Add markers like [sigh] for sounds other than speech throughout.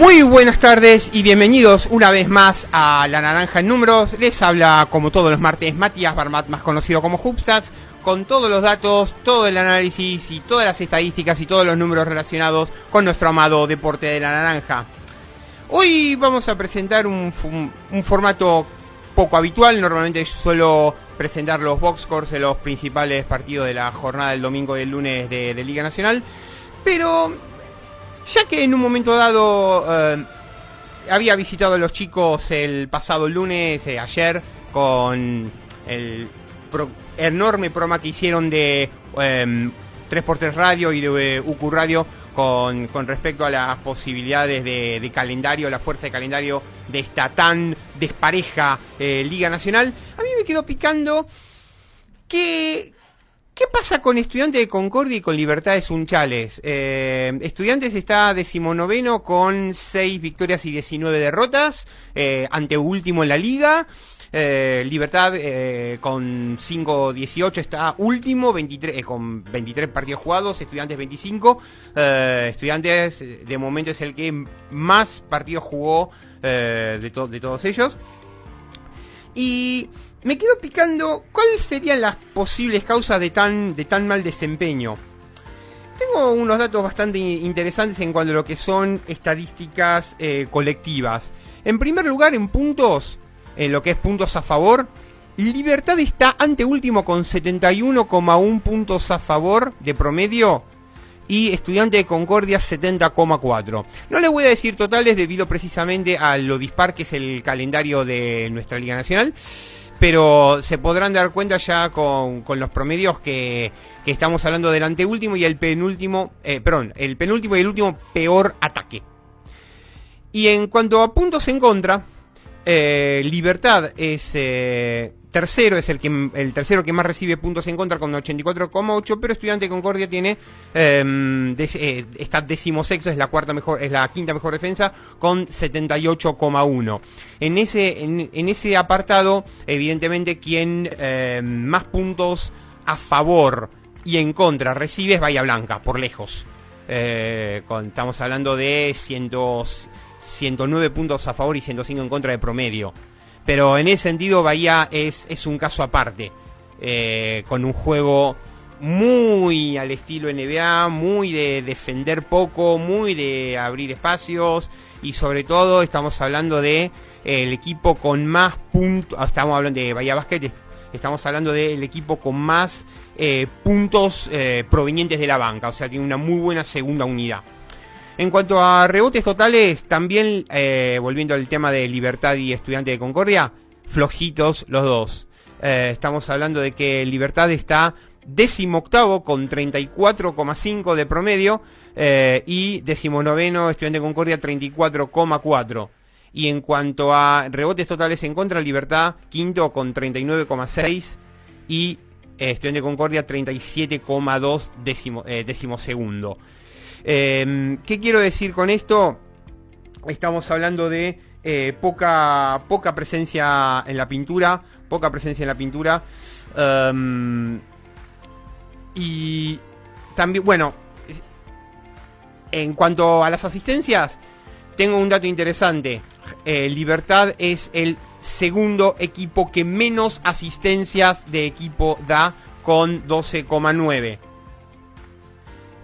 Muy buenas tardes y bienvenidos una vez más a La Naranja en Números. Les habla, como todos los martes, Matías Barmat, más conocido como Hubstats, con todos los datos, todo el análisis y todas las estadísticas y todos los números relacionados con nuestro amado deporte de la naranja. Hoy vamos a presentar un, formato poco habitual. Normalmente suelo presentar los box scores de los principales partidos de la jornada del domingo y el lunes de Liga Nacional. Pero ya que en un momento dado eh, había visitado a los chicos el pasado lunes, eh, ayer, con el enorme programa que hicieron de 3x3 em, Radio y de eh, UQ Radio con, respecto a las posibilidades de, calendario, la fuerza de calendario de esta tan despareja Liga Nacional, a mí me quedó picando que ¿Qué pasa con Estudiantes de Concordia y con Libertades Unchales? Eh, estudiantes está decimonoveno con 6 victorias y 19 derrotas, eh, ante último en la liga. Eh, Libertad eh, con 5-18 está último, 23, con 23 partidos jugados, Estudiantes 25. estudiantes de momento es el que más partidos jugó de, de todos ellos. Y me quedo picando cuáles serían las posibles causas de tan, de tan mal desempeño. Tengo unos datos bastante interesantes en cuanto a lo que son estadísticas eh, colectivas. En primer lugar, en puntos, en lo que es puntos a favor, Libertad está ante último con 71,1 puntos a favor de promedio y Estudiante de Concordia 70,4. No les voy a decir totales debido precisamente a lo dispar que es el calendario de nuestra Liga Nacional pero se podrán dar cuenta ya con, los promedios que, estamos hablando del anteúltimo y el penúltimo, eh, perdón, el penúltimo y el último peor ataque. Y en cuanto a puntos en contra, eh, Libertad es eh, tercero, es el que el tercero que más recibe puntos en contra con 84,8, pero Estudiante Concordia tiene eh, eh, está decimosexto, es la cuarta mejor, es la quinta mejor defensa con 78,1. En ese en, ese apartado, evidentemente quien más puntos a favor y en contra recibe es Bahía Blanca por lejos. estamos hablando de cientos 109 puntos a favor y 105 en contra de promedio. Pero en ese sentido Bahía es, es un caso aparte, eh, con un juego muy al estilo NBA, muy de defender poco, muy de abrir espacios. Y sobre todo estamos hablando de el equipo con más puntos, ah, estamos hablando de Bahía Basket, estamos hablando del equipo con más eh, puntos eh, provenientes de la banca, o sea, tiene una muy buena segunda unidad. En cuanto a rebotes totales, también eh, volviendo al tema de Libertad y Estudiante de Concordia, flojitos los dos. Eh, estamos hablando de que Libertad está décimo octavo con 34,5 de promedio eh, y decimonoveno Estudiante de Concordia 34,4. Y en cuanto a rebotes totales en contra, Libertad quinto con 39,6 y Estudiante de Concordia 37,2 décimo, décimo segundo. Em, ¿Qué quiero decir con esto? Estamos hablando de eh, poca, poca presencia en la pintura, poca presencia en la pintura. Em, y también, bueno, en cuanto a las asistencias, tengo un dato interesante. Eh, Libertad es el segundo equipo que menos asistencias de equipo da con 12,9.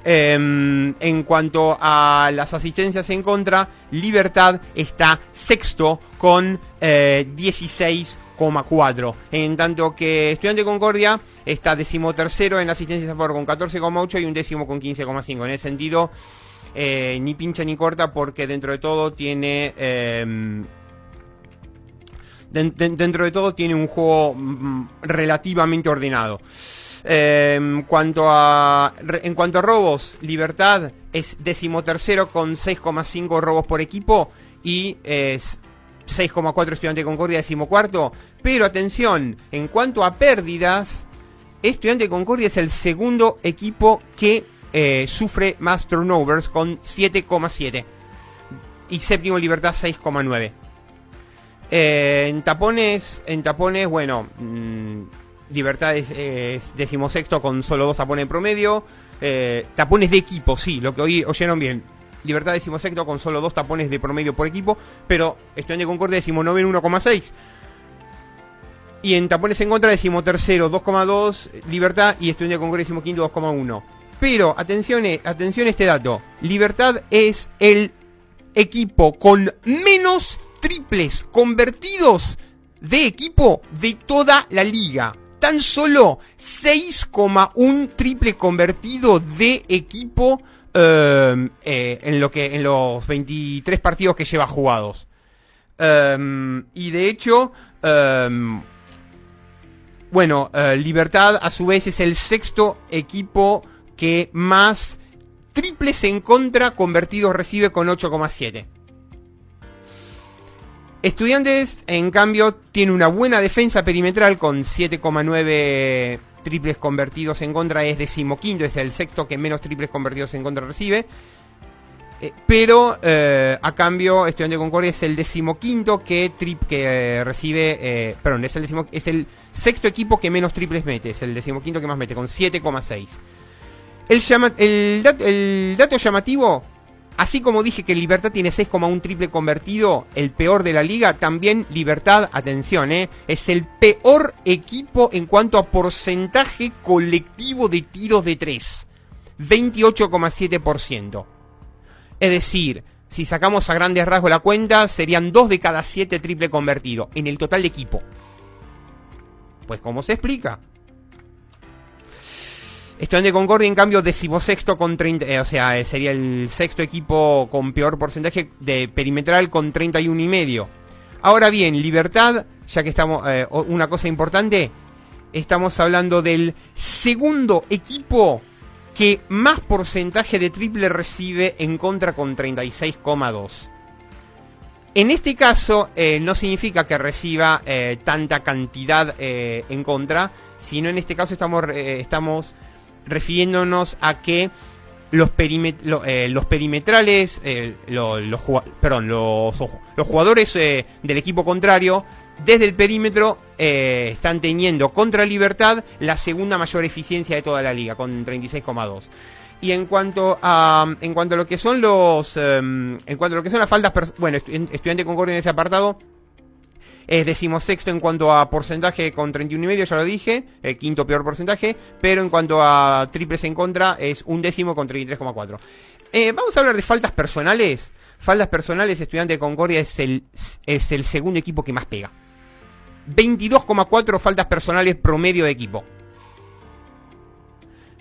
Em, en cuanto a las asistencias en contra, Libertad está sexto con 16,4. Eh, en tanto que Estudiante Concordia está decimotercero en asistencias a favor con 14,8 y un décimo con 15,5. En ese sentido, eh, ni pincha ni corta porque dentro de todo tiene... Em, dentro de todo tiene un juego mm, relativamente ordenado. En cuanto a, en cuanto a robos, Libertad es decimotercero con 6,5 robos por equipo y es 6,4 Estudiante Concordia decimocuarto. Pero atención, en cuanto a pérdidas, Estudiante Concordia es el segundo equipo que eh, sufre más turnovers con 7,7. Y séptimo Libertad 6,9. Eh, en tapones, en tapones, bueno, mm, Libertad es, decimosexto con solo dos tapones en promedio. Eh, tapones de equipo, sí, lo que hoy oyeron bien. Libertad decimosexto con solo dos tapones de promedio por equipo, pero Estudiante de Concordia decimonoveno 1,6. Y en tapones en contra decimotercero 2,2 Libertad y Estudiante de Concordia decimoquinto 2,1. Pero atención, eh, atención a este dato. Libertad es el equipo con menos triples convertidos de equipo de toda la liga. Tan solo 6,1 triple convertido de equipo em, eh, en, lo que, en los 23 partidos que lleva jugados. Em, y de hecho, em, bueno, eh, Libertad a su vez es el sexto equipo que más triples en contra convertidos recibe con 8,7. Estudiantes, en cambio, tiene una buena defensa perimetral con 7,9 triples convertidos en contra. Es decimoquinto, es el sexto que menos triples convertidos en contra recibe. Eh, pero eh, a cambio, Estudiante Concordia es el decimoquinto que, trip, que eh, recibe. perdón, es el, es el sexto equipo que menos triples mete. Es el decimoquinto que más mete, con 7,6. El, el, el dato llamativo Así como dije que Libertad tiene 6,1 triple convertido, el peor de la liga, también Libertad, atención, eh, es el peor equipo en cuanto a porcentaje colectivo de tiros de 3. 28,7%. Es decir, si sacamos a grandes rasgos la cuenta, serían 2 de cada 7 triple convertido en el total de equipo. Pues, ¿cómo se explica? Estudiante Concordia, en cambio, decimosexto con 30, eh, o sea, eh, sería el sexto equipo con peor porcentaje de perimetral con 31 y medio. Ahora bien, Libertad, ya que estamos, eh, una cosa importante, estamos hablando del segundo equipo que más porcentaje de triple recibe en contra con 36,2. En este caso, no significa que reciba tanta cantidad en contra, sino en este caso estamos, estamos refiriéndonos a que los, eh, los perimetrales, eh, los, perdón, los, los jugadores eh, del equipo contrario, desde el perímetro están teniendo contra Libertad la segunda mayor eficiencia de toda la liga, con 36,2. Y en cuanto a en cuanto a lo que son los em, en cuanto a lo que son las faltas, bueno, estudiante concordia en ese apartado, es decimosexto en cuanto a porcentaje con 31,5, ya lo dije. El quinto peor porcentaje. Pero en cuanto a triples en contra, es un décimo con 33,4. Eh, vamos a hablar de faltas personales. Faltas personales, Estudiante de Concordia es el, es el segundo equipo que más pega. 22,4 faltas personales promedio de equipo.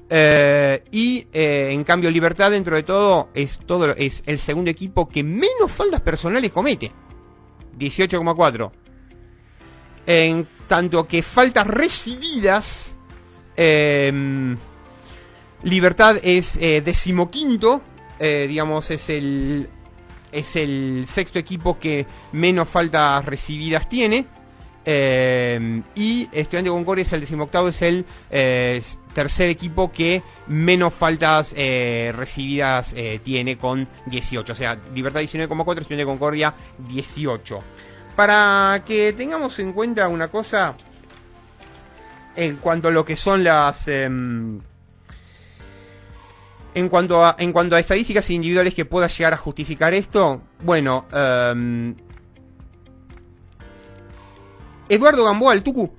Eh, y eh, en cambio Libertad dentro de todo es, todo es el segundo equipo que menos faltas personales comete. 18,4 en tanto que faltas recibidas, em, Libertad es eh, decimoquinto, eh, digamos, es el, es el sexto equipo que menos faltas recibidas tiene. Em, y Estudiante Concordia es el decimoctavo, es el eh, tercer equipo que menos faltas recibidas tiene con 18. O sea, Libertad 19,4, Estudiante Concordia 18. Para que tengamos en cuenta una cosa en cuanto a lo que son las... Em, en cuanto, a, en cuanto a estadísticas individuales que pueda llegar a justificar esto, bueno, em, Eduardo Gamboa, el Tucu,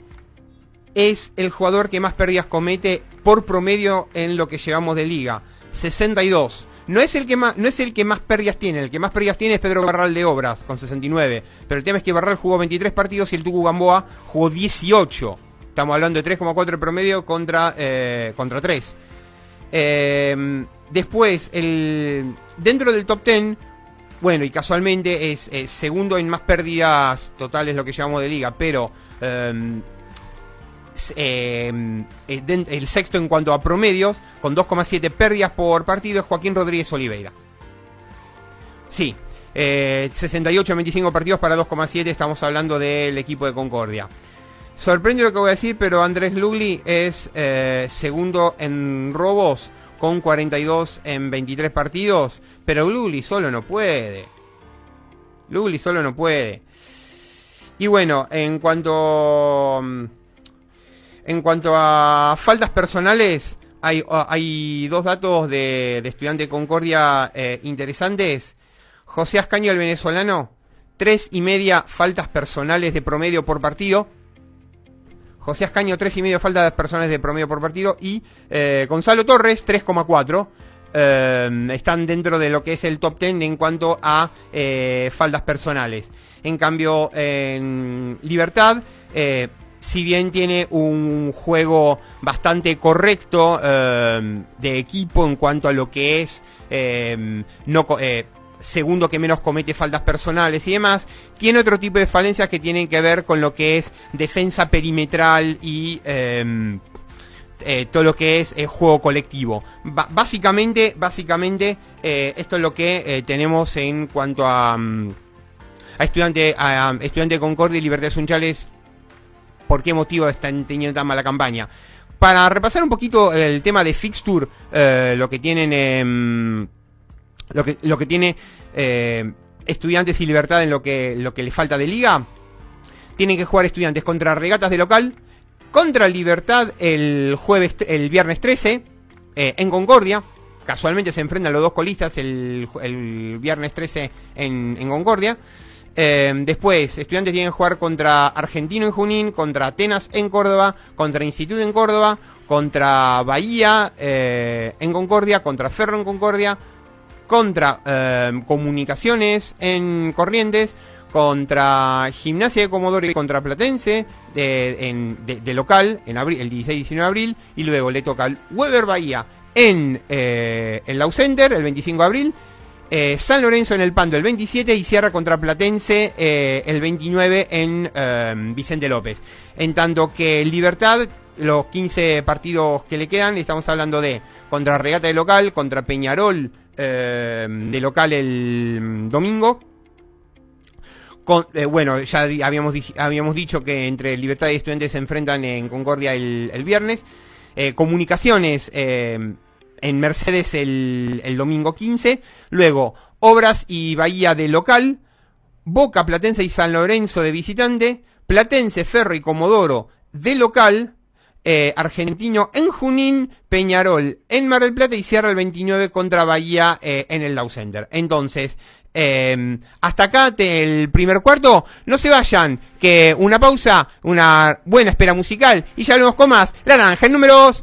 es el jugador que más pérdidas comete por promedio en lo que llevamos de liga. 62. No es el que más, no es el que más pérdidas tiene, el que más pérdidas tiene es Pedro Barral de Obras, con 69. Pero el tema es que Barral jugó 23 partidos y el Tucu Gamboa jugó 18. Estamos hablando de 3,4 promedio contra, eh, contra 3. Em, después, el, dentro del top 10, bueno, y casualmente es, segundo en más pérdidas totales lo que llamamos de liga, pero Em, eh, el sexto en cuanto a promedios, con 2,7 pérdidas por partido, es Joaquín Rodríguez Oliveira. Sí, 68 eh, 25 partidos para 2,7, estamos hablando del equipo de Concordia. Sorprende lo que voy a decir, pero Andrés Lugli es eh, segundo en robos con 42 en 23 partidos, pero Lugli solo no puede. Lugli solo no puede. Y bueno, en cuanto... En cuanto a faltas personales, hay, dos datos de, de estudiante Concordia eh, interesantes. José Ascaño, el venezolano, tres y media faltas personales de promedio por partido. José Ascaño, tres y medio faltas personales de promedio por partido. Y eh, Gonzalo Torres, 3,4. Eh, están dentro de lo que es el top 10 en cuanto a eh, faltas personales. En cambio, en Libertad, eh, si bien tiene un juego bastante correcto eh, de equipo en cuanto a lo que es eh, no eh, segundo que menos comete faltas personales y demás, tiene otro tipo de falencias que tienen que ver con lo que es defensa perimetral y eh, todo lo que es juego colectivo. Básicamente, básicamente esto es lo que tenemos en cuanto a, mm, a estudiante, a, estudiante Concordia y Libertad Sunchales. ¿Por qué motivo están teniendo tan mala campaña? Para repasar un poquito el tema de fixture, eh, lo que tienen, em, lo que tiene eh, estudiantes y Libertad en lo que lo que le falta de liga, tienen que jugar estudiantes contra regatas de local, contra Libertad el jueves, el viernes 13, eh, en Concordia. Casualmente se enfrentan los dos colistas el viernes 13 en, en Concordia. Eh, después, estudiantes tienen que jugar contra Argentino en Junín, contra Atenas en Córdoba, contra Instituto en Córdoba, contra Bahía eh, en Concordia, contra Ferro en Concordia, contra eh, Comunicaciones en Corrientes, contra Gimnasia de Comodoro y contra Platense de, en- local en abril, el 16-19 de abril y luego le toca al Weber Bahía en el Lau Center el 25 de abril eh, San Lorenzo en el Pando el 27 y cierra contra Platense eh, el 29 en eh, Vicente López. En tanto que Libertad, los 15 partidos que le quedan, estamos hablando de contra Regata de local, contra Peñarol eh, de local el domingo. Eh, bueno, ya habíamos, habíamos dicho que entre Libertad y Estudiantes se enfrentan en Concordia el, viernes. Comunicaciones eh, en Mercedes el, el domingo 15. Luego, Obras y Bahía de local. Boca, Platense y San Lorenzo de visitante. Platense, Ferro y Comodoro de local. eh, Argentino en Junín, Peñarol en Mar del Plata y cierra el 29 contra Bahía eh, en el Lau Center. Entonces, eh, hasta acá el primer cuarto. No se vayan, que una pausa, una buena espera musical y ya volvemos con más. La naranja en números.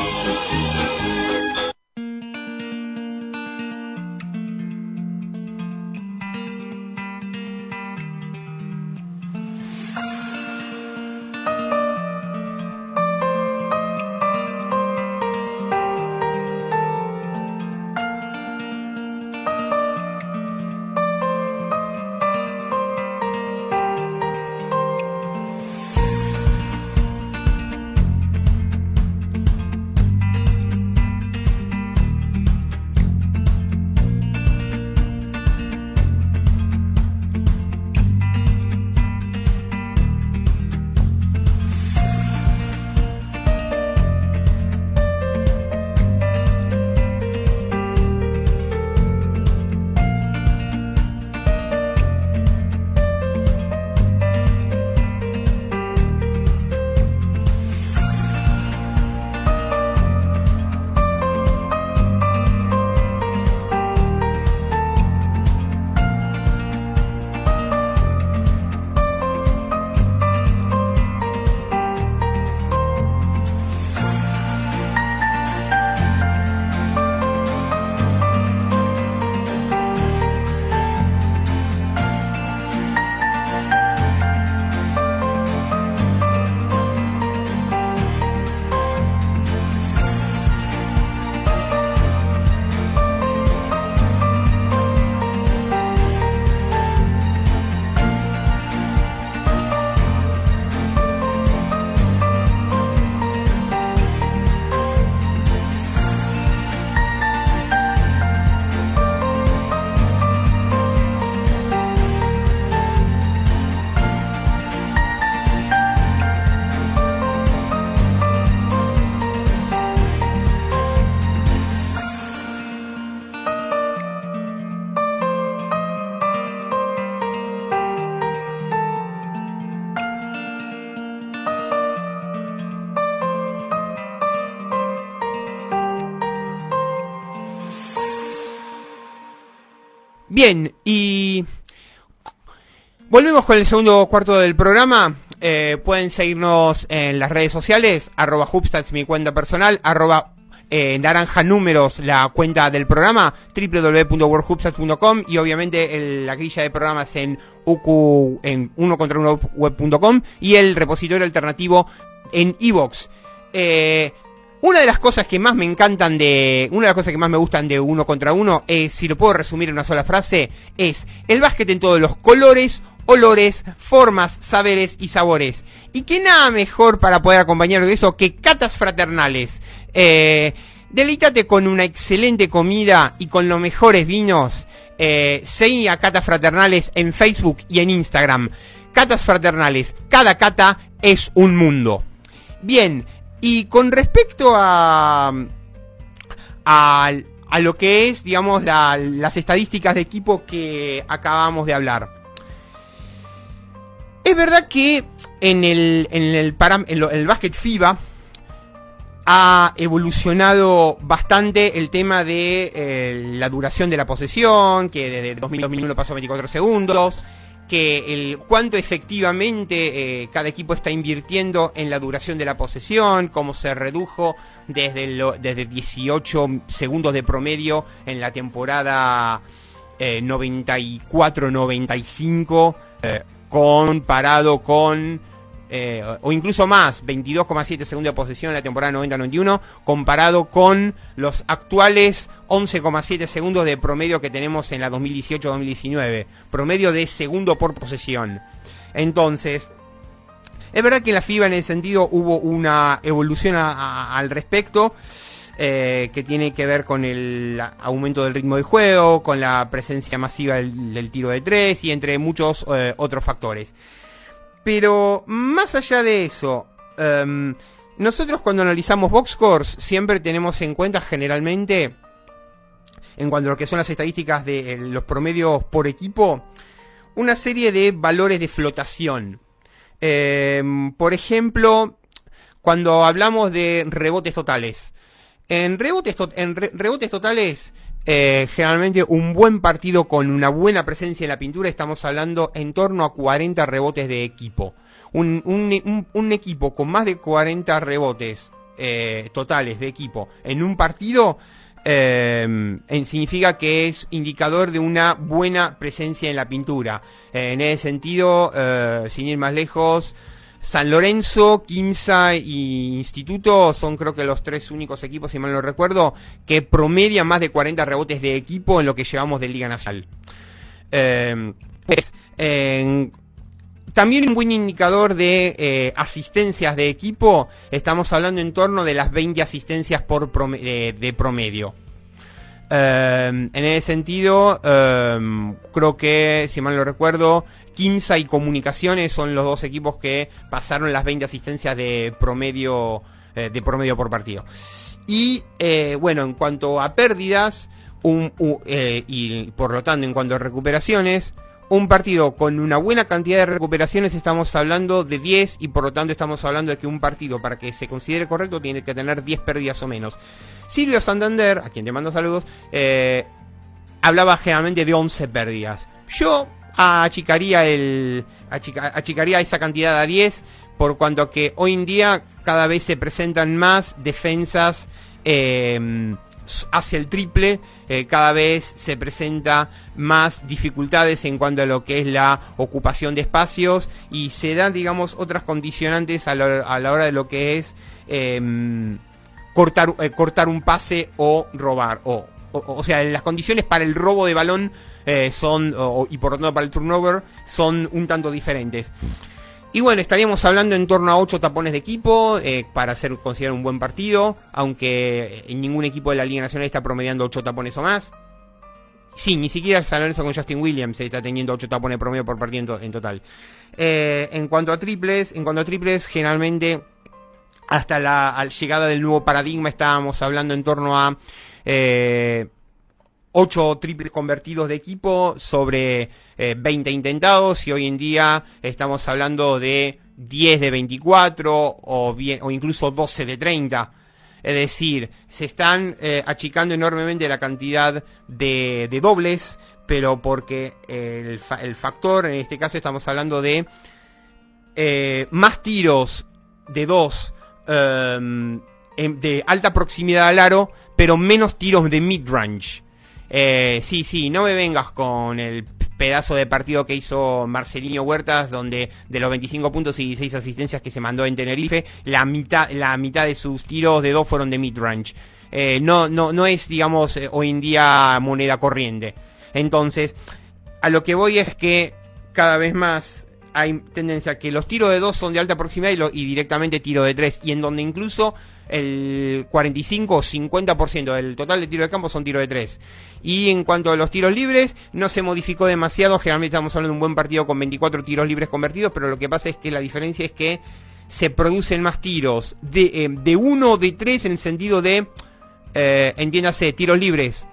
Bien, y volvemos con el segundo cuarto del programa. Eh, pueden seguirnos en las redes sociales, arroba Hubstats, mi cuenta personal, arroba eh, naranja números la cuenta del programa www.worldhubstats.com y obviamente la grilla de programas en UQ en uno contra uno web.com y el repositorio alternativo en iVox. Eh, una de las cosas que más me encantan de. Una de las cosas que más me gustan de uno contra uno es, si lo puedo resumir en una sola frase, es el básquet en todos los colores, olores, formas, saberes y sabores. Y que nada mejor para poder acompañar de eso que catas fraternales. Eh, delítate con una excelente comida y con los mejores vinos. Eh, seguí a Catas Fraternales en Facebook y en Instagram. Catas Fraternales, cada cata es un mundo. Bien, y con respecto a, a, lo que es, digamos, las estadísticas de equipo que acabamos de hablar. Es verdad que en el, en el, en el básquet FIBA ha evolucionado bastante el tema de eh, la duración de la posesión, que desde 2000-2001 pasó a 24 segundos que el cuánto efectivamente eh, cada equipo está invirtiendo en la duración de la posesión, cómo se redujo desde, desde 18 segundos de promedio en la temporada 94-95 eh, eh, comparado con eh, o incluso más, 22,7 segundos de posesión en la temporada 90-91, comparado con los actuales 11,7 segundos de promedio que tenemos en la 2018-2019, promedio de segundo por posesión. Entonces, es verdad que en la FIBA en ese sentido hubo una evolución al respecto. Eh, que tiene que ver con el aumento del ritmo de juego, con la presencia masiva del, tiro de tres y entre muchos eh, otros factores. Pero más allá de eso, em, nosotros cuando analizamos box scores siempre tenemos en cuenta generalmente, en cuanto a lo que son las estadísticas de eh, los promedios por equipo, una serie de valores de flotación. Em, por ejemplo, cuando hablamos de rebotes totales. En rebotes, en rebotes totales eh, generalmente un buen partido con una buena presencia en la pintura, estamos hablando en torno a 40 rebotes de equipo. Un, un, equipo con más de 40 rebotes eh, totales de equipo en un partido eh, significa que es indicador de una buena presencia en la pintura. en ese sentido, sin ir más lejos, San Lorenzo, Quimsa y Instituto son creo que los tres únicos equipos, si mal no recuerdo, que promedian más de 40 rebotes de equipo en lo que llevamos de Liga Nacional. Eh, también un buen indicador de eh, asistencias de equipo, estamos hablando en torno de las 20 asistencias por de promedio. Eh, en ese sentido, creo que, si mal no recuerdo, Quimsa y Comunicaciones son los dos equipos que pasaron las 20 asistencias de promedio, eh, de promedio por partido. Y eh, bueno, en cuanto a pérdidas, eh, y por lo tanto en cuanto a recuperaciones, un partido con una buena cantidad de recuperaciones estamos hablando de 10 y por lo tanto estamos hablando de que un partido para que se considere correcto tiene que tener 10 pérdidas o menos. Silvio Santander, a quien te mando saludos, hablaba generalmente de 11 pérdidas. Yo achicaría, el, achicaría esa cantidad a 10 por cuanto que hoy en día cada vez se presentan más defensas em, hacia el triple, eh, cada vez se presenta más dificultades en cuanto a lo que es la ocupación de espacios y se dan, digamos, otras condicionantes a la, hora de lo que es em, cortar, eh, cortar un pase o robar, o, o sea, las condiciones para el robo de balón eh, son, y por lo tanto para el turnover, son un tanto diferentes. Y bueno, estaríamos hablando en torno a 8 tapones de equipo eh, para ser considerado un buen partido, aunque en ningún equipo de la Liga Nacional está promediando 8 tapones o más. Sí, ni siquiera San Lorenzo con Justin Williams está teniendo 8 tapones promedio por partido en, total. Eh, en cuanto a triples, en cuanto a triples, generalmente hasta la llegada del nuevo paradigma estábamos hablando en torno a 8 triples convertidos de equipo sobre 20 eh, intentados y hoy en día estamos hablando de 10 de 24 o, bien, o incluso 12 de 30. Es decir, se están eh, achicando enormemente la cantidad de, dobles, pero porque el, el factor, en este caso estamos hablando de eh, más tiros de dos em, de alta proximidad al aro, pero menos tiros de mid-range. Eh, sí, sí, no me vengas con el pedazo de partido que hizo Marcelino Huertas, donde de los 25 puntos y 16 asistencias que se mandó en Tenerife, la mitad, la mitad de sus tiros de dos fueron de mid-range. Eh, no, no, no es, digamos, eh, hoy en día moneda corriente. Entonces, a lo que voy es que cada vez más hay tendencia a que los tiros de dos son de alta proximidad y, y directamente tiro de tres, y en donde incluso el 45 o 50% del total de tiro de campo son tiros de tres. Y en cuanto a los tiros libres, no se modificó demasiado. Generalmente estamos hablando de un buen partido con 24 tiros libres convertidos, pero lo que pasa es que la diferencia es que se producen más tiros de, eh, de uno o de tres en el sentido de, eh, entiéndase, tiros libres,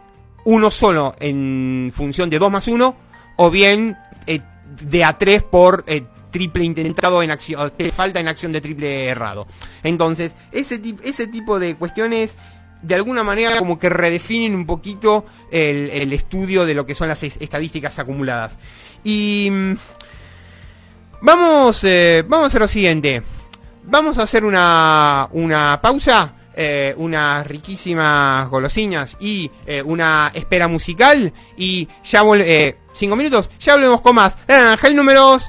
uno solo en función de 2 más 1, o bien eh, de a 3 por eh, triple intentado en acción, falta en acción de triple errado. Entonces, ese, ese tipo de cuestiones de alguna manera como que redefinen un poquito el, estudio de lo que son las estadísticas acumuladas. Y mm, vamos, eh, vamos a hacer lo siguiente. Vamos a hacer una, una pausa, eh, unas riquísimas golosinas y eh, una espera musical. Y ya volvemos, cinco minutos, ya volvemos con más. Ángel números.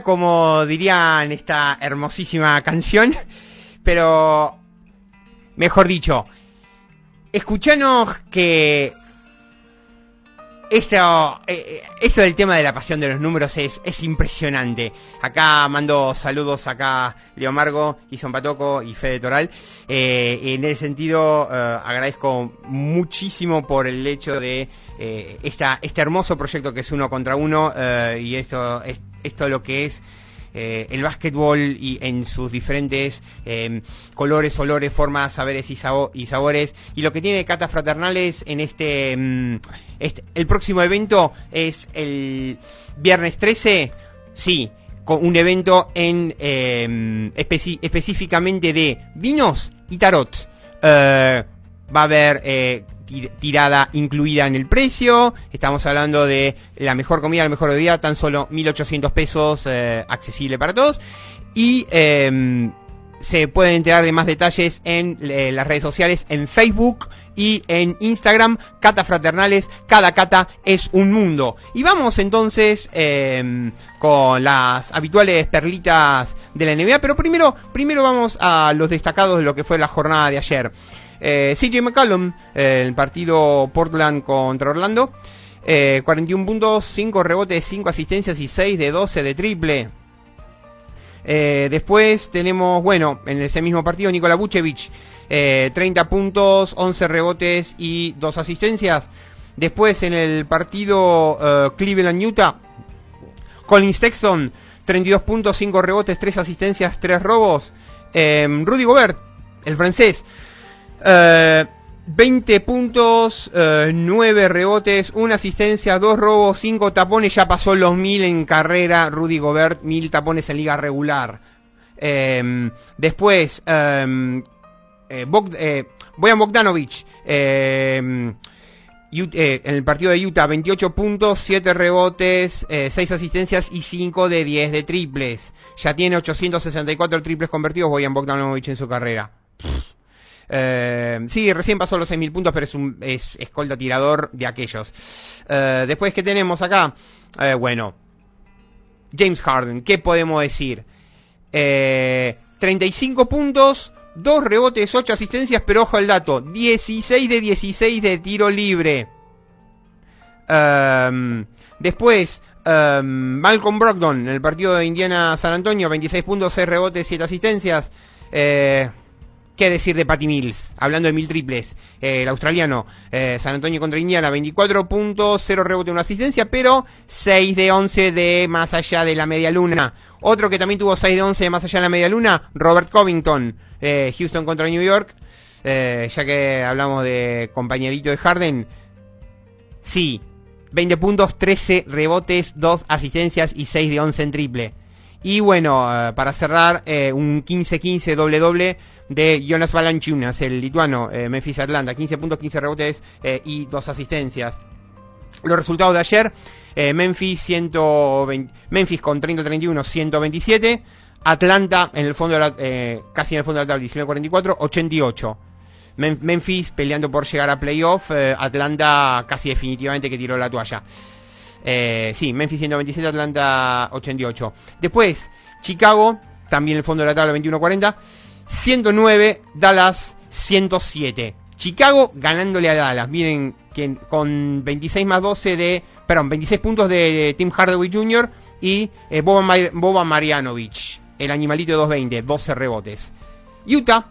Como dirían esta hermosísima canción. Pero, mejor dicho, escuchanos que esto, eh, eh, esto del tema de la pasión de los números es, es impresionante. Acá mando saludos acá Leo Margo, Ison Patoco y Fede Toral. Eh, en ese sentido, agradezco muchísimo por el hecho de esta, este hermoso proyecto que es uno contra uno y esto, esto lo que es eh, el básquetbol y en sus diferentes em, colores, olores, formas, saberes y, sabores. Y lo que tiene Catas Fraternales en este, em, este, el próximo evento es el viernes 13, sí, con un evento en em, específicamente de vinos y tarot. Eh, va a haber eh, tirada incluida en el precio. Estamos hablando de la mejor comida, la mejor bebida, tan solo 1800 pesos, eh, accesible para todos. Y em, se pueden enterar de más detalles en eh, las redes sociales, en Facebook y en Instagram, Cata Fraternales, cada cata es un mundo. Y vamos entonces em, con las habituales perlitas de la NBA, pero primero, primero vamos a los destacados de lo que fue la jornada de ayer. Eh, CJ McCallum, el partido Portland contra Orlando. 41 eh, puntos, 5 rebotes, 5 asistencias y 6 de 12 de triple. Eh, después tenemos, bueno, en ese mismo partido, Nikola Vucevic, 30 puntos, 11 rebotes y 2 asistencias. Después en el partido Cleveland-Utah, Colin Sexton, 32 puntos, 5 rebotes, 3 asistencias, 3 robos. Rudy Gobert, el francés, 20 eh, puntos, 9 eh, rebotes, una asistencia, 2 robos, 5 tapones. Ya pasó los 1000 en carrera. Rudy Gobert, 1000 tapones en liga regular. Em, después, eh, eh, Boyan Bogdanovic. Em, en el partido de Utah, 28 puntos, 7 rebotes, 6 asistencias y 5 de 10 de triples. Ya tiene 864 triples convertidos Boyan Bogdanovic en su carrera. Eh, sí, recién pasó los 6.000 puntos, pero es un es escolta tirador de aquellos. Eh, después, que tenemos acá? Eh, bueno, James Harden, ¿qué podemos decir? 35 puntos, 2 rebotes, 8 asistencias, pero ojo al dato, 16 de 16 de tiro libre. después, Malcolm Brogdon, en el partido de Indiana-San Antonio, 26 puntos, 6 rebotes, 7 asistencias. Eh, ¿Qué decir de Patty Mills? Hablando de mil triples, eh, el australiano, eh, San Antonio contra Indiana, 24 puntos, 0 rebote, una asistencia, pero 6 de 11 de más allá de la media luna. Otro que también tuvo 6 de 11 de más allá de la media luna, Robert Covington, eh, Houston contra New York, ya que hablamos de compañerito de Harden. Sí, 20 puntos, 13 rebotes, 2 asistencias y 6 de 11 en triple. Y bueno, para cerrar, un 15-15 doble-doble de Jonas Valanciunas, el lituano, eh, Memphis Atlanta, 15 puntos, 15 rebotes eh, y dos asistencias. Los resultados de ayer, eh, Memphis, 120, Memphis con 30-31, 127. Atlanta en el fondo de la, casi en el fondo de la tabla, 19-44, 88. Memphis peleando por llegar a playoff, Atlanta casi definitivamente que tiró la toalla. sí, Memphis 127, Atlanta 88. Después, Chicago, también en el fondo de la tabla 21-40. 109, Dallas 107. Chicago ganándole a Dallas. Miren, con 26 más 12 de. Perdón, 26 puntos de Tim Hardaway Jr. y eh, Boba, Marianovich. El animalito de 220, 12 rebotes. Utah,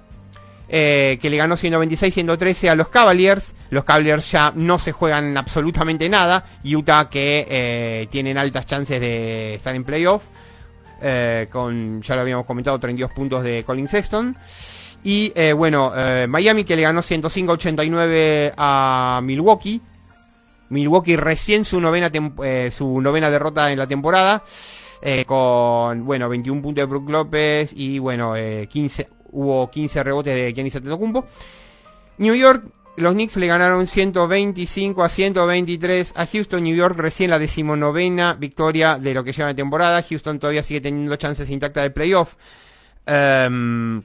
eh, que le ganó 126-113 a los Cavaliers. Los Cavaliers ya no se juegan absolutamente nada. Utah que eh, tienen altas chances de estar en playoff. Eh, con, ya lo habíamos comentado, 32 puntos de Colin Sexton. Y eh, bueno, eh, Miami que le ganó 105-89 a Milwaukee. Milwaukee recién su novena, su novena derrota en la temporada. con, bueno, 21 puntos de Brook López y, bueno, 15, hubo 15 rebotes de Giannis Antetokounmpo. New York los Knicks le ganaron 125 a 123 a Houston, New York, recién la decimonovena victoria de lo que lleva de temporada. Houston todavía sigue teniendo chances intactas de playoff. Em,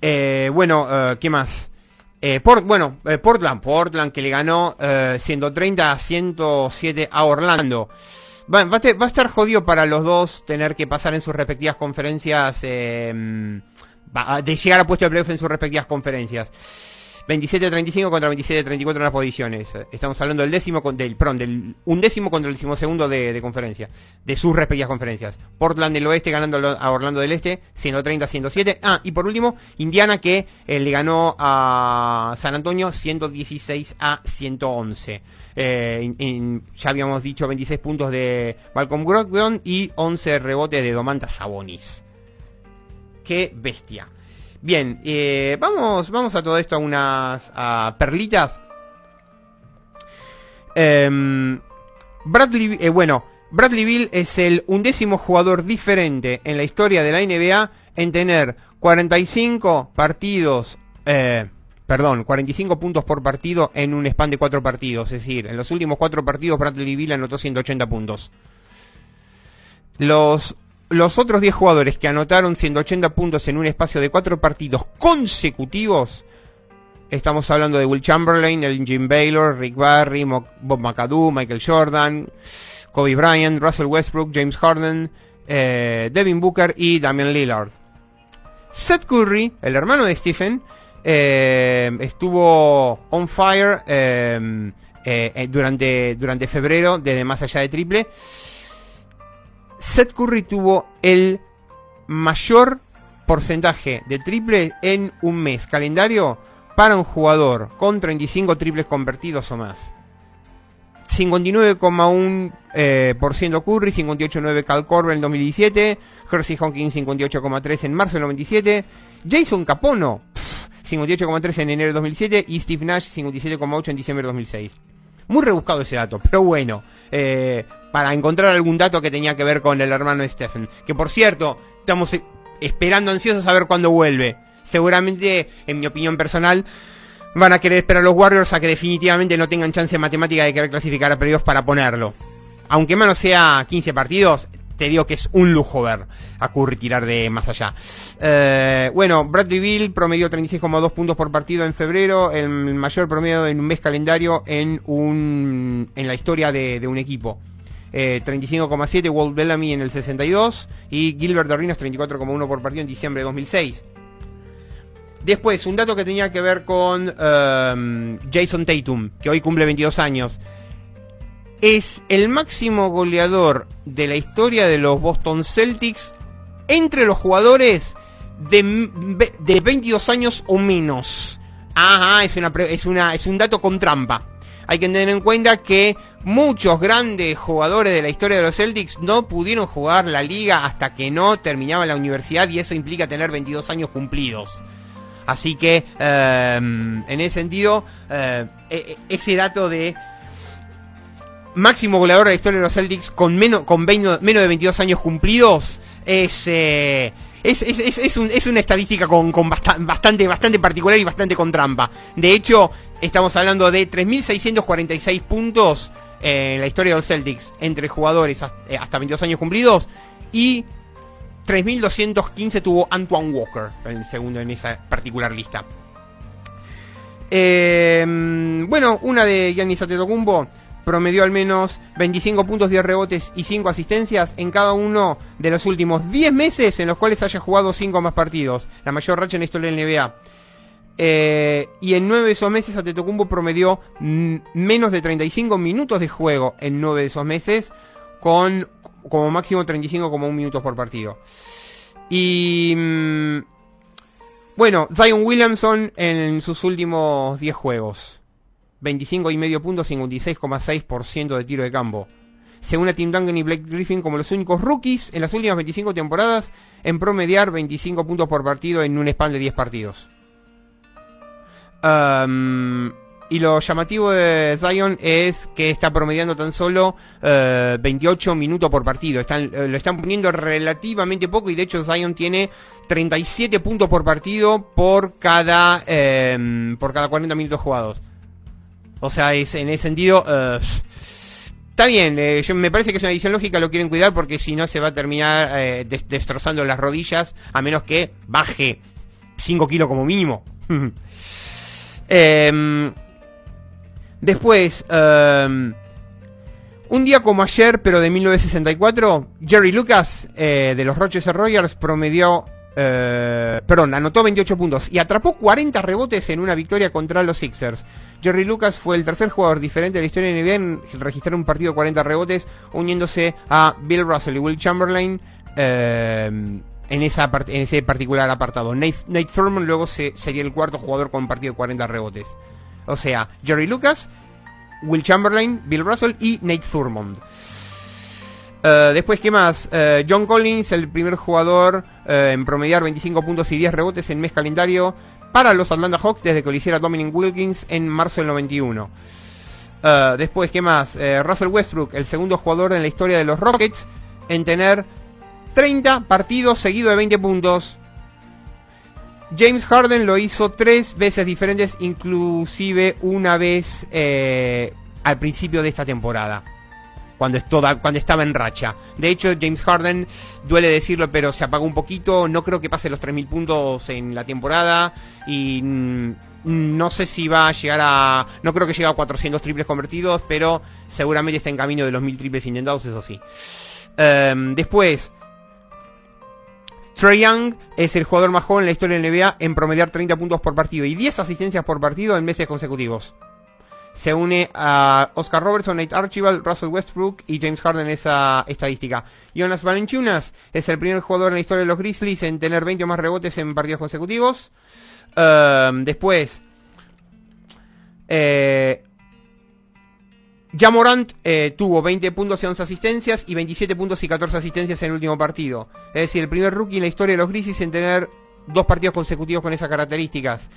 eh, bueno, eh, ¿qué más? Eh, bueno, Portland, Portland que le ganó 130 a 107 a Orlando. Va, va a estar jodido para los dos tener que pasar en sus respectivas conferencias. va- de llegar a puesto de playoff en sus respectivas conferencias. 27-35 contra 27-34 en las posiciones. Estamos hablando del décimo, con- del, perdón, del undécimo contra el decimosegundo de, de conferencia. De sus respectivas conferencias. Portland del oeste ganando a Orlando del este, 130-107. Ah, y por último, Indiana que eh, le ganó a San Antonio 116 a 111. Eh, ya habíamos dicho 26 puntos de Malcolm Brogdon y 11 rebotes de Domantas Sabonis. Qué bestia. Bien, eh, vamos, vamos a todo esto a unas a perlitas. Em, Bradley, eh, bueno, Bradley Bill es el undécimo jugador diferente en la historia de la NBA en tener 45 partidos, eh, perdón, 45 puntos por partido en un span de 4 partidos. Es decir, en los últimos 4 partidos Bradley Bill anotó 180 puntos. Los, los otros 10 jugadores que anotaron 180 puntos en un espacio de 4 partidos consecutivos, estamos hablando de Will Chamberlain, el Jim Baylor, Rick Barry, Bob McAdoo, Michael Jordan, Kobe Bryant, Russell Westbrook, James Harden, eh, Devin Booker y Damian Lillard. Seth Curry, el hermano de Stephen, eh, estuvo on fire eh, durante, durante febrero, desde más allá de triple. Seth Curry tuvo el mayor porcentaje de triple en un mes calendario para un jugador con 35 triples convertidos o más. 59,1% eh, Curry, 58,9 Cal Corbin en 2017, Hersey Hawkins 58,3 en marzo del 97, Jason Capono pff, 58,3 en enero de 2007 y Steve Nash 57,8 en diciembre de 2006. Muy rebuscado ese dato, pero bueno, eh, para encontrar algún dato que tenía que ver con el hermano Stephen. Que por cierto, estamos eh, esperando ansiosos a ver cuándo vuelve. Seguramente, en mi opinión personal, van a querer esperar a los Warriors a que definitivamente no tengan chance matemática de querer clasificar a playoffs para ponerlo. Aunque menos sea 15 partidos, te digo que es un lujo ver a Curry tirar de más allá. Eh, bueno, Bradley Bill promedió 36,2 puntos por partido en febrero, el mayor promedio en un mes calendario en un en la historia de un equipo. Eh, 35,7 Walt Bellamy en el 62 y Gilbert Arenas 34,1 por partido en diciembre de 2006. Después, un dato que tenía que ver con ehm, Jason Tatum, que hoy cumple 22 años. Es el máximo goleador de la historia de los Boston Celtics entre los jugadores de, de 22 años o menos. Ajá, es, una, es, una, es un dato con trampa. Hay que tener en cuenta que muchos grandes jugadores de la historia de los Celtics no pudieron jugar la liga hasta que no terminaba la universidad y eso implica tener 22 años cumplidos. Así que, eh, en ese sentido, eh, e- e- ese dato de máximo goleador de la historia de los Celtics con menos, con 20 menos de 22 años cumplidos es, eh, es, es, es- un- es una estadística con, con basta- bastante, bastante particular y bastante con trampa. De hecho, estamos hablando de 3.646 puntos eh, en la historia de los Celtics entre jugadores hasta, eh, hasta 22 años cumplidos y 3.215 tuvo Antoine Walker, el segundo en esa particular lista. Eh, bueno, una de Giannis Antetokounmpo promedió al menos 25 puntos, 10 rebotes y 5 asistencias en cada uno de los últimos 10 meses en los cuales haya jugado 5 más partidos, la mayor racha en la historia de NBA. Eh, y en 9 de esos meses Antetokounmpo promedió menos de 35 minutos de juego en 9 de esos meses con como máximo 35,1 minutos por partido. Y mm, bueno, Zion Williamson en sus últimos 10 juegos. 25 y medio puntos, 56,6% de tiro de campo. Según a Tim Duncan y Blake Griffin como los únicos rookies en las últimas 25 temporadas en promediar 25 puntos por partido en un span de 10 partidos. Um, y lo llamativo de Zion es que está promediando tan solo eh, 28 minutos por partido. Eh, lo están poniendo relativamente poco y de hecho Zion tiene 37 puntos por partido por cada, eh, por cada 40 minutos jugados. O sea, es, en ese sentido... eh, Está bien, eh, yo, me parece que es una edición lógica, lo quieren cuidar porque si no se va a terminar eh, des- destrozando las rodillas, a menos que baje 5 kilos como mínimo. [laughs] Em, después, em, Un día como ayer, pero de 1964, Jerry Lucas de los Rochester Royals promedió, perdón, anotó 28 puntos y atrapó 40 rebotes en una victoria contra los Sixers. Jerry Lucas fue el tercer jugador diferente de la historia de NBA en registrar un partido de 40 rebotes, uniéndose a Bill Russell y Will Chamberlain eh, en, ese particular apartado. Nate, Nate Thurman luego se, sería el cuarto jugador con un partido de 40 rebotes. O sea, Jerry Lucas, Will Chamberlain, Bill Russell y Nate Thurmond. Eh, después, ¿qué más? Eh, John Collins, el primer jugador en promediar 25 puntos y 10 rebotes en mes calendario para los Atlanta Hawks desde que lo hiciera Dominic Wilkins en marzo del 91. Uh, después, ¿qué más? Uh, Russell Westbrook, el segundo jugador en la historia de los Rockets en tener 30 partidos seguidos de 20 puntos. James Harden lo hizo tres veces diferentes, inclusive una vez eh, al principio de esta temporada cuando, estaba en racha. De hecho, James Harden, duele decirlo, pero se apagó un poquito. No creo que pase los 3.000 puntos en la temporada. Y mm, no sé si va a llegar a... No creo que llegue a 400 triples convertidos, pero seguramente está en camino de los 1.000 triples intentados, eso sí. Um, después... Trey Young es el jugador más joven en la historia de la NBA en promediar 30 puntos por partido y 10 asistencias por partido en meses consecutivos se une a Oscar Robertson, Nate Archibald, Russell Westbrook y James Harden en esa estadística. Jonas Valanciunas es el primer jugador en la historia de los Grizzlies en tener 20 o más rebotes en partidos consecutivos. Um, después, eh, Jamorant eh, tuvo 20 puntos y 11 asistencias y 27 puntos y 14 asistencias en el último partido. Es decir, el primer rookie en la historia de los Grizzlies en tener dos partidos consecutivos con esas características.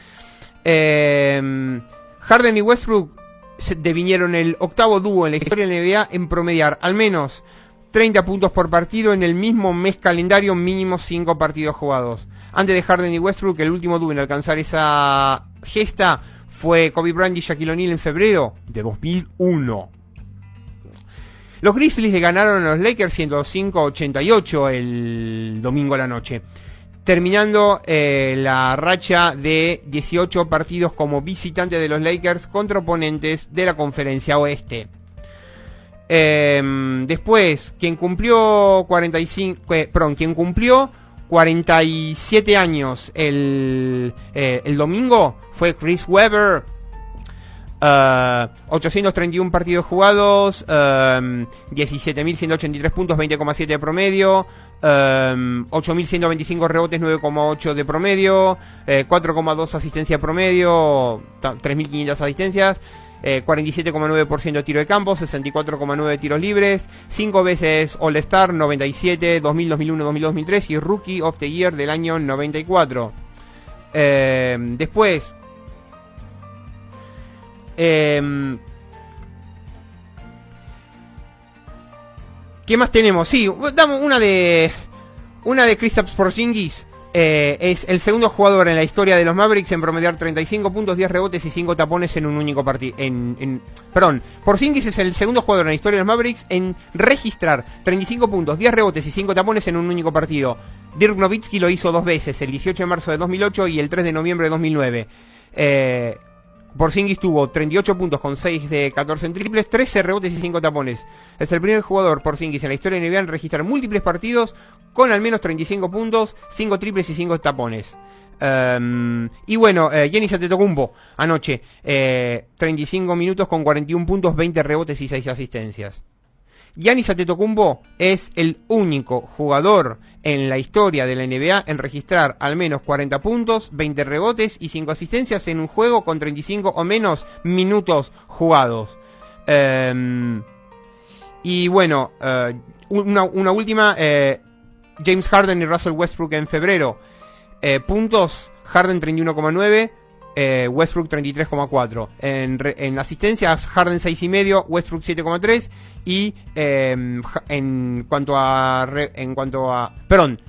Eh, Harden y Westbrook se devinieron el octavo dúo en la historia de la NBA en promediar al menos 30 puntos por partido en el mismo mes calendario, mínimo 5 partidos jugados. Antes de Harden y Westbrook, el último dúo en alcanzar esa gesta fue Kobe Bryant y Shaquille O'Neal en febrero de 2001. Los Grizzlies le ganaron a los Lakers 105-88 el domingo a la noche terminando eh, la racha de 18 partidos como visitante de los Lakers contra oponentes de la conferencia oeste. Em, después, quien cumplió 45, eh, perdón, quien cumplió 47 años el, eh, el domingo fue Chris Webber. 831 partidos jugados, 17.183 puntos, 20,7 de promedio, 8.125 em, rebotes, 9,8 de promedio, 4,2 eh, asistencia promedio, 3.500 asistencias, 47,9% de tiro de campo, 64,9 de tiros libres, 5 veces All-Star, 97, 2000, 2001, 2002, 2003 y Rookie of the Year del año 94. Em, después, em, ¿Qué más tenemos? Sí, damos una de. Una de Kristaps Porzingis. Eh, es el segundo jugador en la historia de los Mavericks en promediar 35 puntos, 10 rebotes y 5 tapones en un único partido. En, perdón, Porzingis es el segundo jugador en la historia de los Mavericks en registrar 35 puntos, 10 rebotes y 5 tapones en un único partido. Dirk Nowitzki lo hizo dos veces, el 18 de marzo de 2008 y el 3 de noviembre de 2009. Eh, Porzingis tuvo 38 puntos con 6 de 14 en triples, 13 rebotes y 5 tapones. Es el primer jugador Porzingis en la historia de NBA en registrar múltiples partidos con al menos 35 puntos, 5 triples y 5 tapones. Um, y bueno, eh, Jenny Satetokumbo anoche, eh, 35 minutos con 41 puntos, 20 rebotes y 6 asistencias. Giannis Antetokounmpo es el único jugador en la historia de la NBA en registrar al menos 40 puntos, 20 rebotes y 5 asistencias en un juego con 35 o menos minutos jugados. Em, y bueno, eh, una, última, eh, James Harden y Russell Westbrook en febrero. Eh, puntos, Harden 31,9. Westbrook 33,4. En, en asistencias, Harden 6,5, Westbrook 7,3 y em, en cuanto a en cuanto a perdón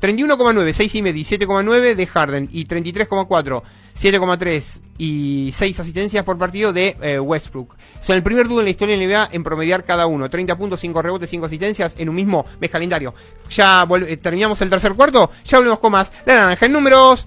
31,9 6 y medio 7,9 de Harden y 33,4 7,3 y 6 asistencias por partido de eh, Westbrook. Son el primer dúo en la historia de la NBA en promediar cada uno. 30 puntos, 5 rebotes, 5 asistencias en un mismo mes calendario. Ya eh, terminamos el tercer cuarto, ya volvemos con más. La naranja en números.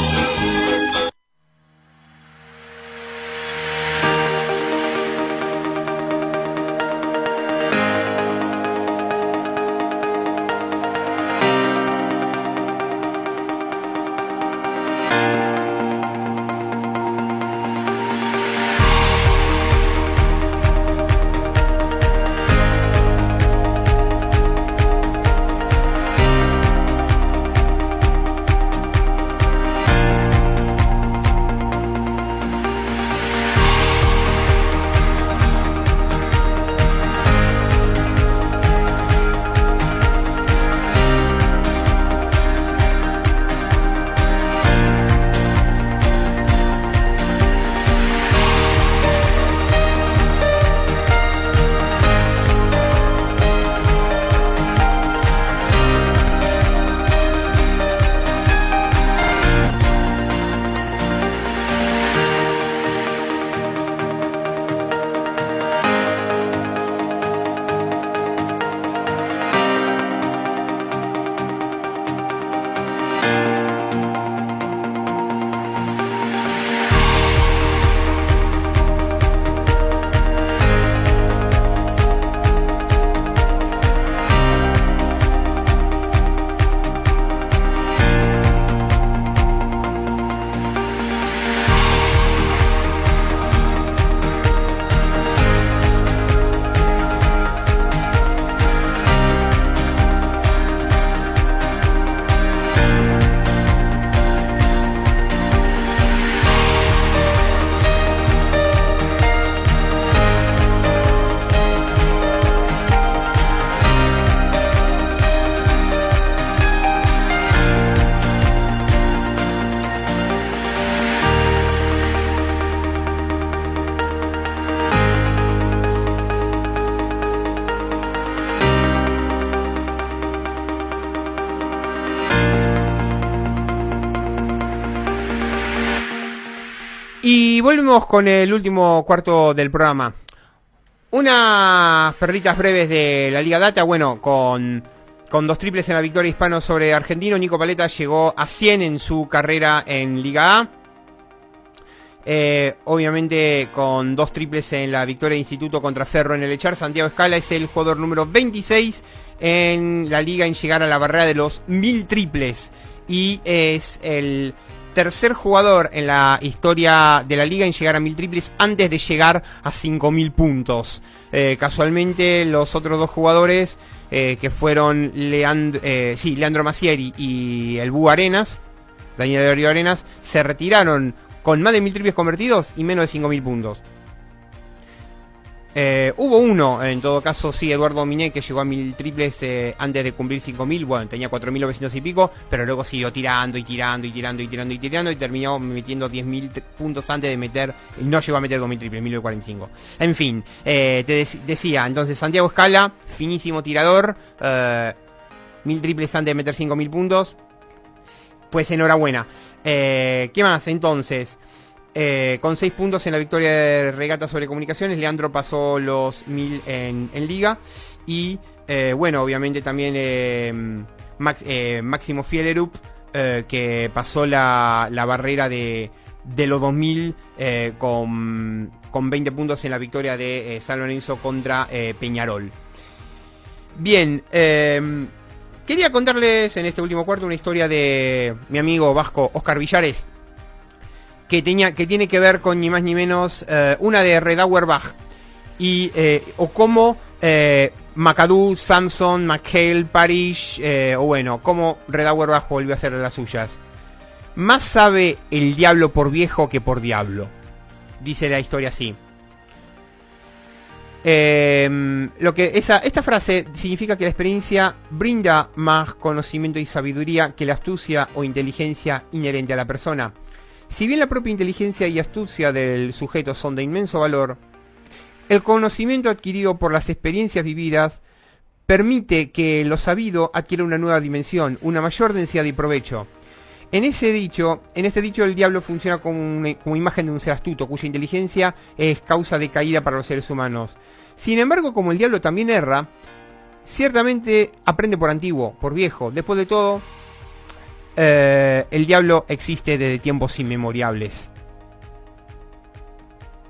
Volvemos con el último cuarto del programa. Unas perritas breves de la Liga Data, bueno, con, con dos triples en la victoria hispano sobre Argentino, Nico Paleta llegó a 100 en su carrera en Liga A. Eh, obviamente con dos triples en la victoria de Instituto contra Ferro en el Echar, Santiago Escala es el jugador número 26 en la liga en llegar a la barrera de los mil triples y es el tercer jugador en la historia de la liga en llegar a mil triples antes de llegar a 5000 puntos. Eh, casualmente los otros dos jugadores eh, que fueron Leandro, eh, sí, Leandro Macieri y el Bú Arenas, Daniel de Arenas, se retiraron con más de mil triples convertidos y menos de 5000 puntos. Eh, hubo uno, en todo caso, sí, Eduardo Miné, que llegó a mil triples eh, antes de cumplir 5000. Bueno, tenía 4900 y pico, pero luego siguió tirando y tirando y tirando y tirando y tirando y terminó metiendo 10.000 puntos antes de meter. No llegó a meter 2000 triples, 1045. En fin, eh, te decía, entonces Santiago Escala, finísimo tirador, mil triples antes de meter 5000 puntos. Pues enhorabuena. ¿Qué más? Entonces. Eh, con 6 puntos en la victoria de regata sobre comunicaciones, Leandro pasó los 1000 en, liga. Y eh, bueno, obviamente también eh, Máximo Fielerup, que pasó la, barrera de, de los 2000 con, con 20 puntos en la victoria de San Lorenzo contra Peñarol. Bien, quería contarles en este último cuarto una historia de mi amigo vasco Oscar Villares que, tenía, que tiene que ver con ni más ni menos eh, una de Red Auerbach y eh, o cómo eh, McAdoo, Samson, McHale, Parish eh, o bueno, cómo Red Auerbach volvió a hacer las suyas. Más sabe el diablo por viejo que por diablo. Dice la historia así. Em, lo que esa, esta frase significa que la experiencia brinda más conocimiento y sabiduría que la astucia o inteligencia inherente a la persona. Si bien la propia inteligencia y astucia del sujeto son de inmenso valor, el conocimiento adquirido por las experiencias vividas permite que lo sabido adquiera una nueva dimensión, una mayor densidad y provecho. En ese dicho, en este dicho el diablo funciona como, como imagen de un ser astuto, cuya inteligencia es causa de caída para los seres humanos. Sin embargo, como el diablo también erra, ciertamente aprende por antiguo, por viejo. Después de todo, eh, el diablo existe desde tiempos inmemoriales.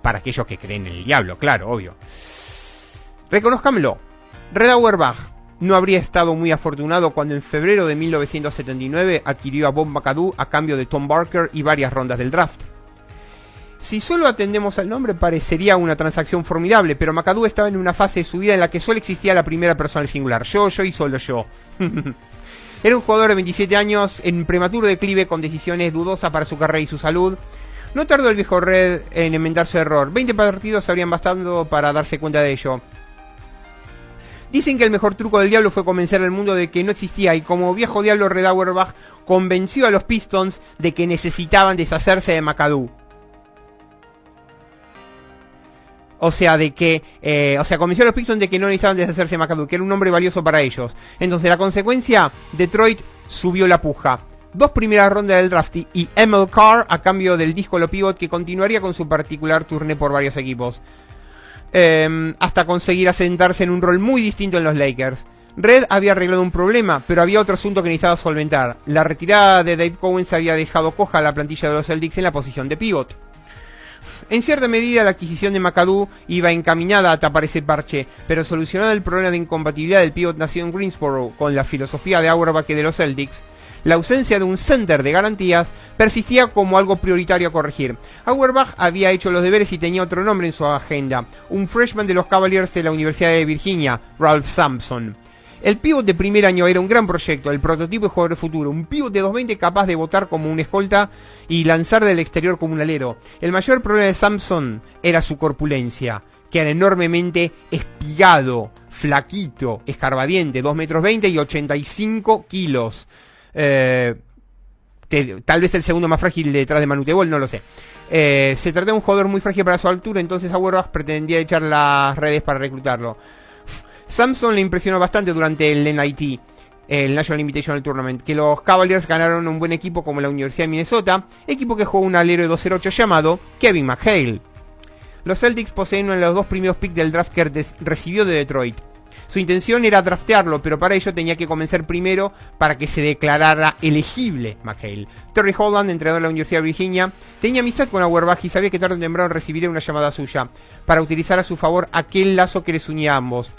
Para aquellos que creen en el diablo, claro, obvio. Reconozcámelo. Red Auerbach no habría estado muy afortunado cuando en febrero de 1979 adquirió a Bob McAdoo a cambio de Tom Barker y varias rondas del draft. Si solo atendemos al nombre parecería una transacción formidable, pero McAdoo estaba en una fase de su vida en la que solo existía la primera persona al singular, yo, yo y solo yo. [laughs] Era un jugador de 27 años en prematuro declive con decisiones dudosas para su carrera y su salud. No tardó el viejo Red en enmendar su error. 20 partidos habrían bastado para darse cuenta de ello. Dicen que el mejor truco del diablo fue convencer al mundo de que no existía y como viejo diablo Red Auerbach convenció a los Pistons de que necesitaban deshacerse de McAdoo. O sea, de que, eh, o sea, convenció a los Pistons de que no necesitaban deshacerse de McAdoo, que era un hombre valioso para ellos. Entonces, la consecuencia, Detroit subió la puja. Dos primeras rondas del draft y Emil Carr a cambio del disco Lo Pivot que continuaría con su particular turné por varios equipos. Em, hasta conseguir asentarse en un rol muy distinto en los Lakers. Red había arreglado un problema, pero había otro asunto que necesitaba solventar. La retirada de Dave Cowens había dejado coja la plantilla de los Celtics en la posición de pivot. En cierta medida, la adquisición de McAdoo iba encaminada a tapar ese parche, pero solucionado el problema de incompatibilidad del pivot nacido en Greensboro con la filosofía de Auerbach de los Celtics, la ausencia de un center de garantías persistía como algo prioritario a corregir. Auerbach había hecho los deberes y tenía otro nombre en su agenda, un freshman de los Cavaliers de la Universidad de Virginia, Ralph Sampson. El pivot de primer año era un gran proyecto, el prototipo de jugador futuro, un pivot de 220 capaz de votar como un escolta y lanzar del exterior como un alero. El mayor problema de Sampson era su corpulencia, que era enormemente espigado, flaquito, escarbadiente, 2 metros 20 y 85 kilos. Eh, tal vez el segundo más frágil detrás de Manutebol, no lo sé. Eh, se trata de un jugador muy frágil para su altura, entonces Auerbach pretendía echar las redes para reclutarlo. Samson le impresionó bastante durante el NIT, el National Invitational Tournament, que los Cavaliers ganaron un buen equipo como la Universidad de Minnesota, equipo que jugó un alero de 208 llamado Kevin McHale. Los Celtics poseen uno de los dos primeros picks del draft que recibió de Detroit. Su intención era draftearlo, pero para ello tenía que convencer primero para que se declarara elegible McHale. Terry Holland, entrenador de la Universidad de Virginia, tenía amistad con Auerbach y sabía que tarde o temprano recibiría una llamada suya para utilizar a su favor aquel lazo que les unía a ambos.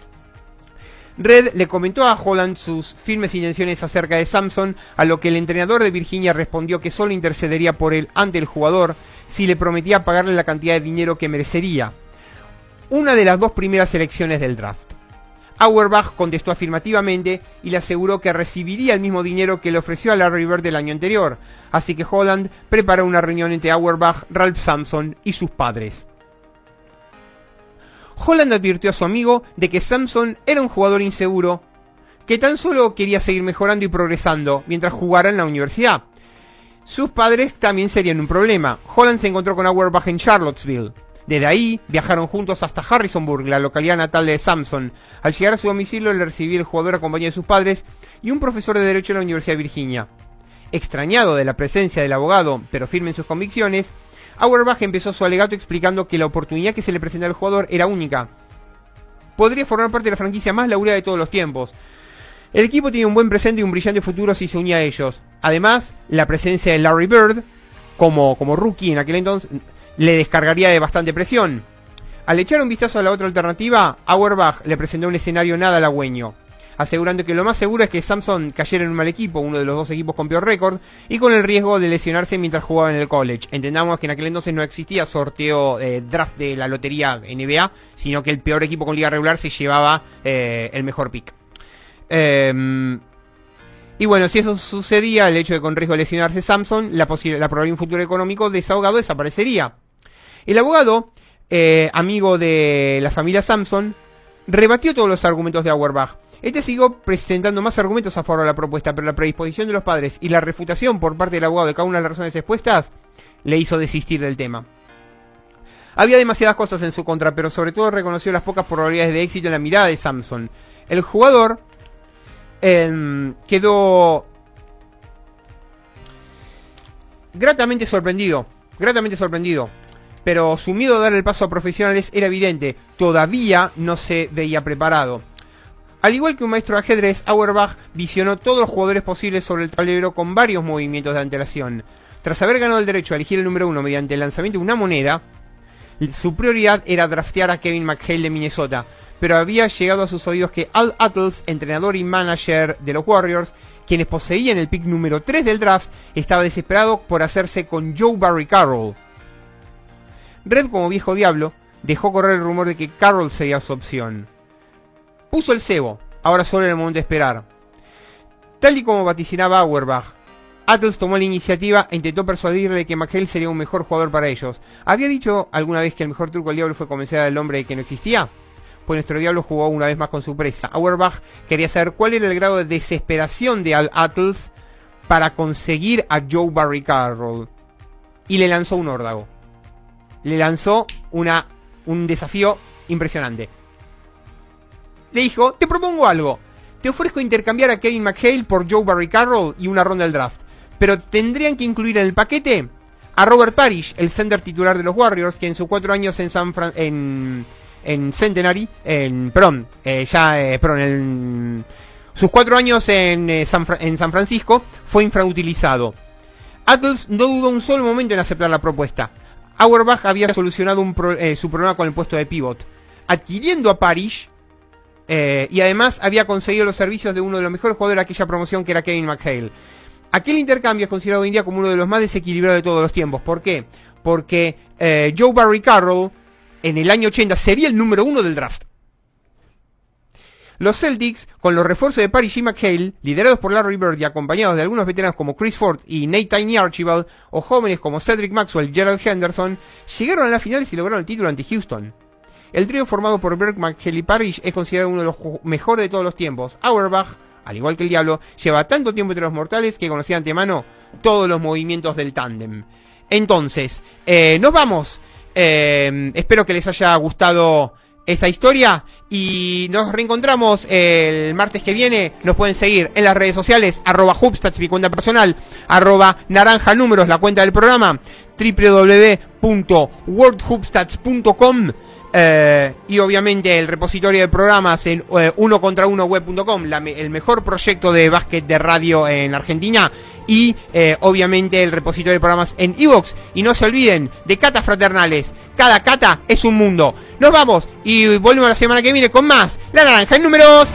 Red le comentó a Holland sus firmes intenciones acerca de Samson, a lo que el entrenador de Virginia respondió que solo intercedería por él ante el jugador si le prometía pagarle la cantidad de dinero que merecería. Una de las dos primeras elecciones del draft. Auerbach contestó afirmativamente y le aseguró que recibiría el mismo dinero que le ofreció a Larry Bird el año anterior, así que Holland preparó una reunión entre Auerbach, Ralph Samson y sus padres. Holland advirtió a su amigo de que Samson era un jugador inseguro, que tan solo quería seguir mejorando y progresando mientras jugara en la universidad. Sus padres también serían un problema. Holland se encontró con Auerbach en Charlottesville. Desde ahí viajaron juntos hasta Harrisonburg, la localidad natal de Samson. Al llegar a su domicilio le recibió el jugador acompañado de sus padres y un profesor de Derecho de la Universidad de Virginia. Extrañado de la presencia del abogado, pero firme en sus convicciones, Auerbach empezó su alegato explicando que la oportunidad que se le presentaba al jugador era única. Podría formar parte de la franquicia más laureada de todos los tiempos. El equipo tenía un buen presente y un brillante futuro si se unía a ellos. Además, la presencia de Larry Bird, como, como rookie en aquel entonces, le descargaría de bastante presión. Al echar un vistazo a la otra alternativa, Auerbach le presentó un escenario nada halagüeño asegurando que lo más seguro es que Samson cayera en un mal equipo, uno de los dos equipos con peor récord, y con el riesgo de lesionarse mientras jugaba en el college. Entendamos que en aquel entonces no existía sorteo eh, draft de la lotería NBA, sino que el peor equipo con liga regular se llevaba eh, el mejor pick. Em, y bueno, si eso sucedía, el hecho de con riesgo de lesionarse Samson, la, la probabilidad de un futuro económico desahogado desaparecería. El abogado eh, amigo de la familia Samson, rebatió todos los argumentos de Auerbach. Este siguió presentando más argumentos a favor de la propuesta, pero la predisposición de los padres y la refutación por parte del abogado de cada una de las razones expuestas le hizo desistir del tema. Había demasiadas cosas en su contra, pero sobre todo reconoció las pocas probabilidades de éxito en la mirada de Samson. El jugador em, quedó gratamente sorprendido, gratamente sorprendido. Pero su miedo a dar el paso a profesionales era evidente, todavía no se veía preparado. Al igual que un maestro de ajedrez, Auerbach visionó todos los jugadores posibles sobre el tablero con varios movimientos de antelación. Tras haber ganado el derecho a elegir el número uno mediante el lanzamiento de una moneda, su prioridad era draftear a Kevin McHale de Minnesota, pero había llegado a sus oídos que Al Attles, entrenador y manager de los Warriors, quienes poseían el pick número 3 del draft, estaba desesperado por hacerse con Joe Barry Carroll. Red, como viejo diablo, dejó correr el rumor de que Carroll sería su opción. Puso el cebo, ahora solo era el momento de esperar. Tal y como vaticinaba Auerbach, Attles tomó la iniciativa e intentó persuadirle que McHale sería un mejor jugador para ellos. ¿Había dicho alguna vez que el mejor truco del diablo fue convencer al hombre de que no existía? Pues nuestro diablo jugó una vez más con su presa. Auerbach quería saber cuál era el grado de desesperación de Al Attles para conseguir a Joe Barry Carroll. Y le lanzó un órdago. Le lanzó una, un desafío impresionante. Le dijo, te propongo algo. Te ofrezco intercambiar a Kevin McHale por Joe Barry Carroll y una ronda del draft pero tendrían que incluir en el paquete a Robert Parrish, el center titular de los Warriors, que en sus cuatro años en San en, en Centenary, en, perdón, eh, ya, eh, en sus cuatro años en, eh, San, en San Francisco fue infrautilizado. Atles no dudó un solo momento en aceptar la propuesta. Auerbach había solucionado su problema con el puesto de pivot, adquiriendo a Parrish y además había conseguido los servicios de uno de los mejores jugadores de aquella promoción que era Kevin McHale. Aquel intercambio es considerado hoy en día como uno de los más desequilibrados de todos los tiempos. ¿Por qué? Porque eh, Joe Barry Carroll en el año 80 sería el número uno del draft. Los Celtics, con los refuerzos de Paris y McHale, liderados por Larry Bird y acompañados de algunos veteranos como Chris Ford y Nate Tiny Archibald, o jóvenes como Cedric Maxwell y Gerald Henderson, llegaron a las finales y lograron el título ante Houston. El trío formado por Bird, McHale y Parrish es considerado uno de los mejores de todos los tiempos. Auerbach al igual que el diablo, lleva tanto tiempo entre los mortales que conocía antemano todos los movimientos del tándem. Entonces, eh, nos vamos. Eh, espero que les haya gustado esta historia y nos reencontramos el martes que viene. Nos pueden seguir en las redes sociales, arroba Hubstats, mi cuenta personal, arroba naranja números, la cuenta del programa, www.worldhubstats.com eh, y obviamente el repositorio de programas en eh, uno contra uno web.com, el mejor proyecto de básquet de radio en Argentina. Y eh, obviamente el repositorio de programas en Evox. Y no se olviden de catas fraternales. Cada cata es un mundo. Nos vamos y volvemos la semana que viene con más. La naranja en números.